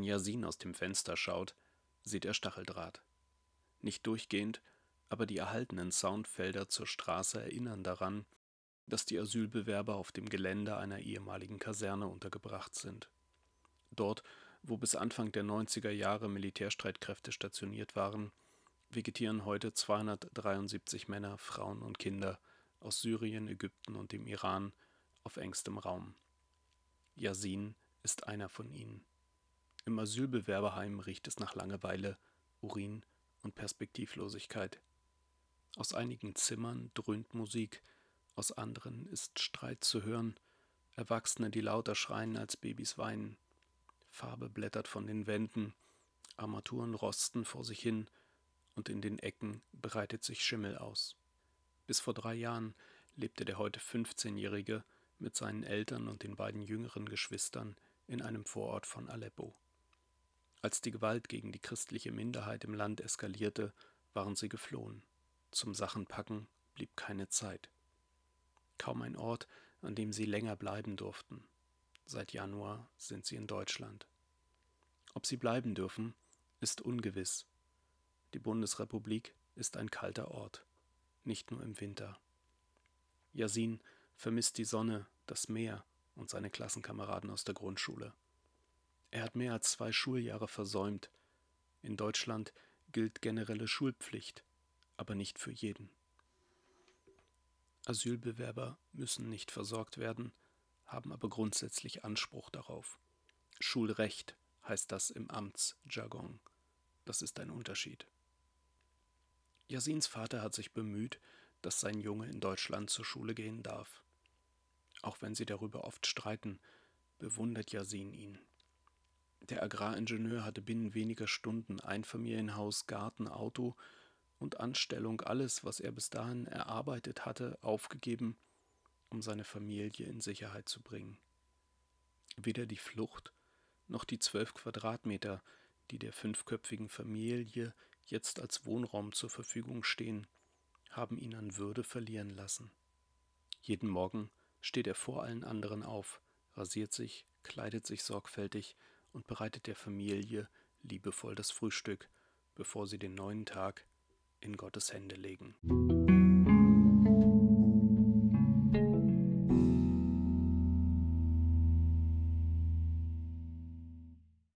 Yasin aus dem Fenster schaut, sieht er Stacheldraht. Nicht durchgehend, aber die erhaltenen Soundfelder zur Straße erinnern daran, dass die Asylbewerber auf dem Gelände einer ehemaligen Kaserne untergebracht sind. Dort, wo bis Anfang der 90er Jahre Militärstreitkräfte stationiert waren, vegetieren heute 273 Männer, Frauen und Kinder aus Syrien, Ägypten und dem Iran auf engstem Raum. Yasin ist einer von ihnen. Im Asylbewerberheim riecht es nach Langeweile, Urin und Perspektivlosigkeit. Aus einigen Zimmern dröhnt Musik, aus anderen ist Streit zu hören, Erwachsene, die lauter schreien als Babys weinen. Farbe blättert von den Wänden, Armaturen rosten vor sich hin, und in den Ecken breitet sich Schimmel aus. Bis vor drei Jahren lebte der heute 15-Jährige mit seinen Eltern und den beiden jüngeren Geschwistern in einem Vorort von Aleppo. Als die Gewalt gegen die christliche Minderheit im Land eskalierte, waren sie geflohen. Zum Sachenpacken blieb keine Zeit. Kaum ein Ort, an dem sie länger bleiben durften. Seit Januar sind sie in Deutschland. Ob sie bleiben dürfen, ist ungewiss. Die Bundesrepublik ist ein kalter Ort, nicht nur im Winter. Yasin vermisst die Sonne, das Meer und seine Klassenkameraden aus der Grundschule. Er hat mehr als zwei Schuljahre versäumt. In Deutschland gilt generelle Schulpflicht, aber nicht für jeden. Asylbewerber müssen nicht versorgt werden, haben aber grundsätzlich Anspruch darauf. Schulrecht heißt das im Amtsjargon. Das ist ein Unterschied. Yasins Vater hat sich bemüht, dass sein Junge in Deutschland zur Schule gehen darf. Auch wenn sie darüber oft streiten, bewundert Yasin ihn. Der Agraringenieur hatte binnen weniger Stunden Einfamilienhaus, Garten, Auto und Anstellung, alles, was er bis dahin erarbeitet hatte, aufgegeben, um seine Familie in Sicherheit zu bringen. Weder die Flucht noch die zwölf Quadratmeter, die der fünfköpfigen Familie jetzt als Wohnraum zur Verfügung stehen, haben ihn an Würde verlieren lassen. Jeden Morgen steht er vor allen anderen auf, rasiert sich, kleidet sich sorgfältig und bereitet der Familie liebevoll das Frühstück, bevor sie den neuen Tag in Gottes Hände legen.